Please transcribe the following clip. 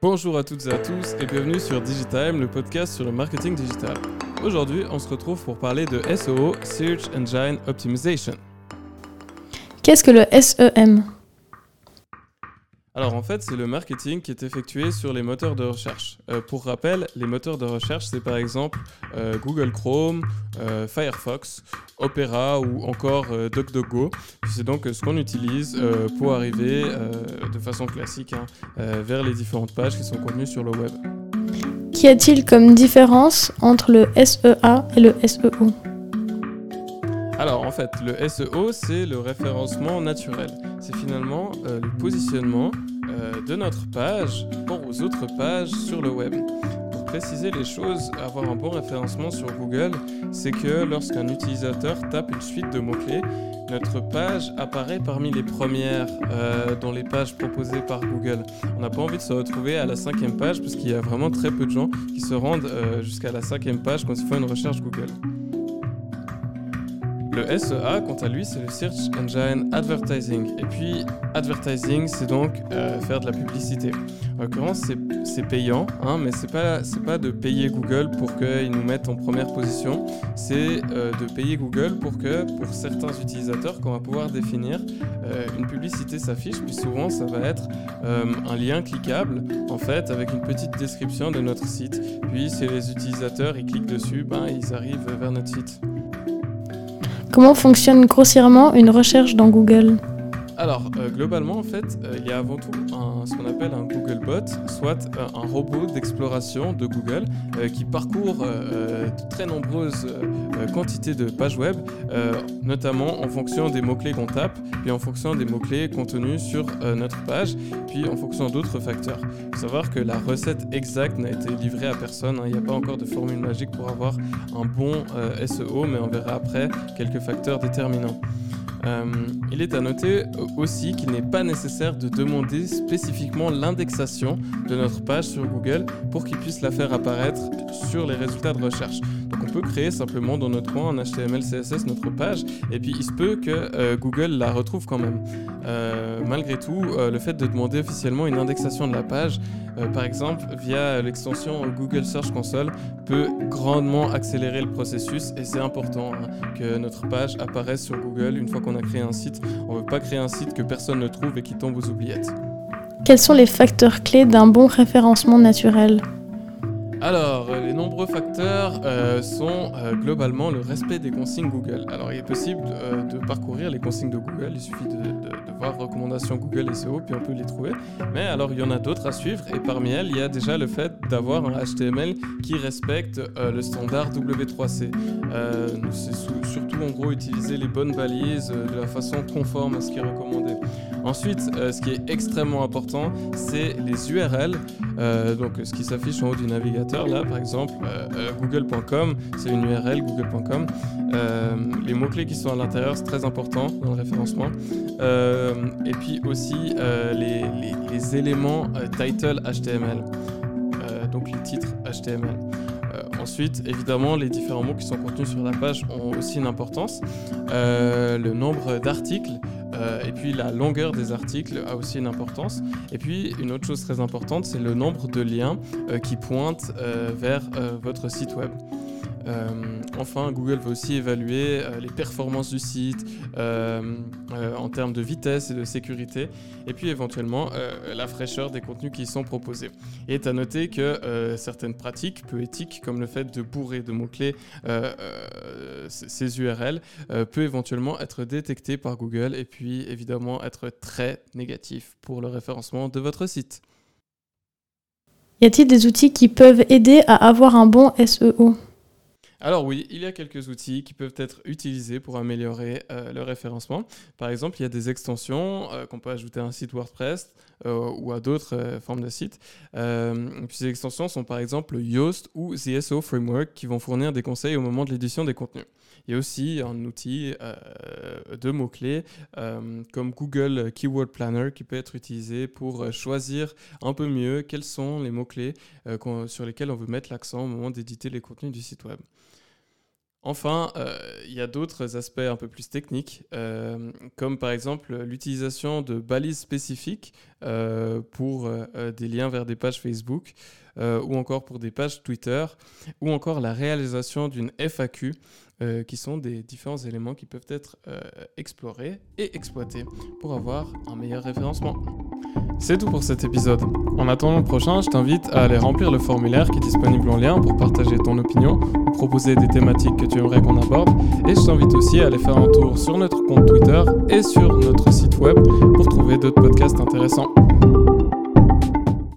Bonjour à toutes et à tous et bienvenue sur Digitime, le podcast sur le marketing digital. Aujourd'hui, on se retrouve pour parler de SEO, Search Engine Optimization. Qu'est-ce que le SEM alors en fait, c'est le marketing qui est effectué sur les moteurs de recherche. Euh, pour rappel, les moteurs de recherche, c'est par exemple euh, Google Chrome, euh, Firefox, Opera ou encore DuckDuckGo. C'est donc ce qu'on utilise pour arriver de façon classique hein, vers les différentes pages qui sont contenues sur le web. Qu'y a-t-il comme différence entre le SEA et le SEO fait, le SEO, c'est le référencement naturel. C'est finalement le positionnement euh, de notre page rapport aux autres pages sur le web. Pour préciser les choses, avoir un bon référencement sur Google, c'est que lorsqu'un utilisateur tape une suite de mots-clés, notre page apparaît parmi les premières euh, dans les pages proposées par Google. On n'a pas envie de se retrouver à la cinquième page parce qu'il y a vraiment très peu de gens qui se rendent euh, jusqu'à la cinquième page quand ils font une recherche Google. Le SEA, quant à lui, c'est le Search Engine Advertising. Et puis, advertising, c'est donc euh, faire de la publicité. En l'occurrence, c'est payant, hein, mais c'est pas, pas de payer Google pour qu'ils nous mettent en première position. C'est euh, de payer Google pour que, pour certains utilisateurs, qu'on va pouvoir définir, euh, une publicité s'affiche. Puis souvent, ça va être un lien cliquable, en fait, avec une petite description de notre site. Puis, si les utilisateurs ils cliquent dessus, ben, ils arrivent vers notre site. Comment fonctionne grossièrement une recherche dans Google? Alors, euh, globalement, en fait, euh, il y a avant tout ce qu'on appelle un Google Bot, soit euh, un robot d'exploration de Google qui parcourt de très nombreuses quantités de pages web, notamment en fonction des mots-clés qu'on tape, puis en fonction des mots-clés contenus sur notre page, puis en fonction d'autres facteurs. Il faut savoir que la recette exacte n'a été livrée à personne. Hein. Il n'y a pas encore de formule magique pour avoir un bon SEO, mais on verra après quelques facteurs déterminants. Euh, il est à noter aussi qu'il n'est pas nécessaire de demander spécifiquement l'indexation de notre page sur Google pour qu'il puisse la faire apparaître sur les résultats de recherche. Donc on peut créer simplement dans notre coin en HTML, CSS notre page et puis il se peut que euh, Google la retrouve quand même. Euh, malgré tout, le fait de demander officiellement une indexation de la page, par exemple via l'extension Google Search Console, peut grandement accélérer le processus et c'est important hein, que notre page apparaisse sur Google une fois qu'on a créé un site. On ne veut pas créer un site que personne ne trouve et qui tombe aux oubliettes. Quels sont les facteurs clés d'un bon référencement naturel? Alors, euh, nombreux facteurs euh, sont euh, globalement le respect des consignes Google. Alors, il est possible de parcourir les consignes de Google, il suffit de, voir recommandations Google SEO, puis on peut les trouver. Mais alors, il y en a d'autres à suivre, et parmi elles, il y a déjà le fait d'avoir un HTML qui respecte le standard W3C. C'est surtout en gros utiliser les bonnes balises de la façon conforme à ce qui est recommandé. Ensuite, ce qui est extrêmement important, c'est les URL, donc ce qui s'affiche en haut du navigateur là, par exemple, euh, euh, google.com, c'est une URL, google.com. Euh, les mots-clés qui sont à l'intérieur, c'est très important dans le référencement. et puis aussi les, éléments title HTML, donc les titres HTML. Ensuite, évidemment, les différents mots qui sont contenus sur la page ont aussi une importance. le nombre d'articles, euh, et puis la longueur des articles a aussi une importance. Et puis une autre chose très importante, c'est le nombre de liens euh, qui pointent euh, vers votre site web. Euh, enfin, Google va aussi évaluer euh, les performances du site euh, en termes de vitesse et de sécurité, et puis éventuellement la fraîcheur des contenus qui y sont proposés. Et est à noter que certaines pratiques peu éthiques, comme le fait de bourrer de mots-clés ces URL, peut éventuellement être détecté par Google et puis évidemment être très négatif pour le référencement de votre site. Y a-t-il des outils qui peuvent aider à avoir un bon SEO alors oui, il y a quelques outils qui peuvent être utilisés pour améliorer euh, le référencement. Par exemple, il y a des extensions euh, qu'on peut ajouter à un site WordPress euh, ou à d'autres formes de sites. ces extensions sont par exemple Yoast ou the SEO Framework qui vont fournir des conseils au moment de l'édition des contenus. Il y a aussi un outil de mots-clés comme Google Keyword Planner qui peut être utilisé pour choisir un peu mieux quels sont les mots-clés sur lesquels on veut mettre l'accent au moment d'éditer les contenus du site web. Enfin, euh, il y a d'autres aspects un peu plus techniques, euh, comme par exemple l'utilisation de balises spécifiques euh, pour des liens vers des pages Facebook ou encore pour des pages Twitter, ou encore la réalisation d'une FAQ, qui sont des différents éléments qui peuvent être explorés et exploités pour avoir un meilleur référencement. C'est tout pour cet épisode. En attendant le prochain, je t'invite à aller remplir le formulaire qui est disponible en lien pour partager ton opinion proposer des thématiques que tu aimerais qu'on aborde. Et je t'invite aussi à aller faire un tour sur notre compte Twitter et sur notre site web pour trouver d'autres podcasts intéressants.